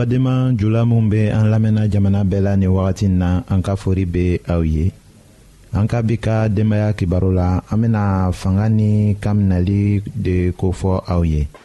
badenma jula minw be an lamɛnna jamana bɛɛ la ni wagati na an ka fori be aw ye an ka bi ka denbaya kibaru la an bena fanga ni kaminali de kofɔ aw ye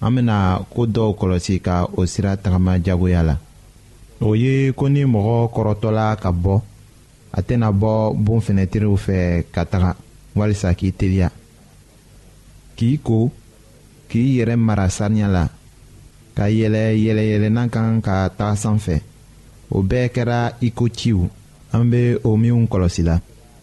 an bena ko dɔw kɔlɔsi ka o sira tagama jagoya la o ye ko ni mɔgɔ kɔrɔtɔla ka bɔ a tɛna bɔ bon fenɛtiriw fɛ ka taga walisa k'i teliya k'i ko k'i yɛrɛ mara saniya la ka yɛlɛ yɛlɛyɛlɛnnan kan ka taga sanfɛ o bɛɛ kɛra iko ciw an bɛ o minw kɔlɔsi la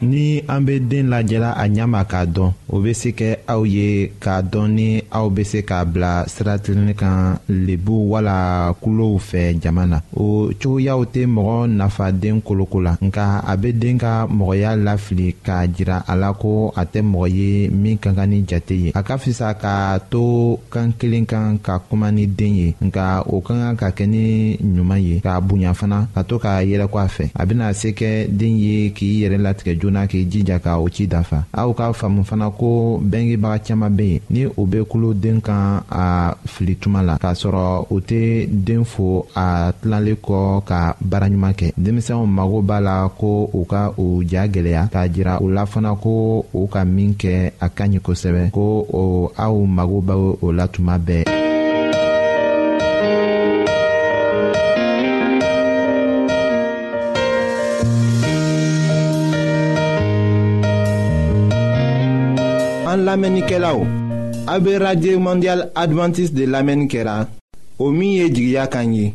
ni an bɛ den lajɛra a ɲɛ ma k'a dɔn o bɛ se kɛ aw ye k'a dɔn ni aw bɛ se k'a bila sira tilenni kan lebu wala kulow fɛ jama na o cogoyaw tɛ mɔgɔ nafa den koloko la nka a bɛ den ka mɔgɔya lafili k'a jira a la ko a tɛ mɔgɔ ye min ka kan ni jate ye a ka fisa k'a to kan kelen kan ka kuma ni den ye nka o ka kan ka kɛ ni ɲuman ye k'a bonya fana ka to k'a yɛlɛkɔ a fɛ a bɛna se kɛ den ye k'i yɛrɛ latigɛ joona k'i jija ka o ci dafa aw k'a faamu fana ko bɛngebaga caman bɛ yen ni u bɛ kulo den kan a fili tuma la k'a sɔrɔ u tɛ den fo a tilalen kɔ ka baara ɲuman kɛ denmisɛnw mago b'a la ko u ka u ja gɛlɛya k'a jira u la fana ko o ka min kɛ a ka ɲi kosɛbɛ ko o aw mago bɛ o la tuma bɛɛ. an lamɛnnikɛlaw a bɛ radio mondial adventiste de lamɛnni kɛra o min ye jigiya kan ye.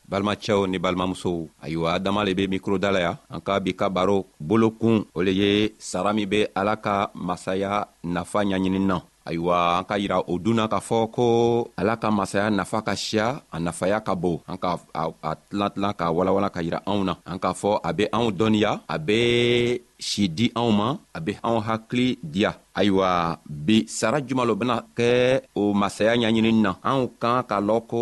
balimacɛw ni balimamusow ayiwa adama le be mikro da la ya an ka bi ka baro bolo kun o le ye sara min be ala ka masaya nafa ɲaɲinin na ayiwa an ka yira o dun na k'a fɔ ko ala ka masaya nafa ka siya a nafaya ka bon an ka a tilan tilan k'a walawala ka yira anw na an k'a fɔ a be anw dɔnniya a be si di anw ma a be anw hakili diya ayiwa bi sara juman lo bena kɛ o masaya ɲaɲinin na anw kan k'a lɔn ko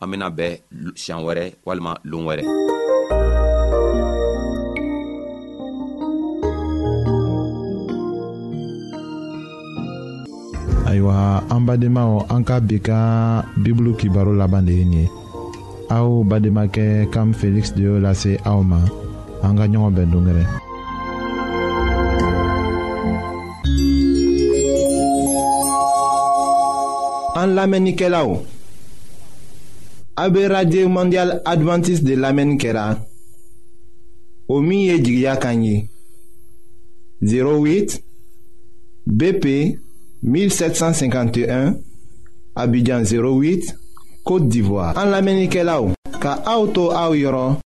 an bena bɛɛ siɲan wɛrɛ walima loon wɛrɛ ayiwa an badenmaw an ka bi ka bibulu kibaro laban de ye nin ye aw bademakɛ kam feliksi de y'o lase aw ma an ka ɲɔgɔn bɛn dongɛrɛ an lamɛnnikɛlaw a bɛ radio mondial adventiste de lamɛnni kɛra o min ye jigiya kan ye 08 BP 1751 Abidjan 08 Côte d'Ivoire an lamɛnnikɛlaw ka aw to aw yɔrɔ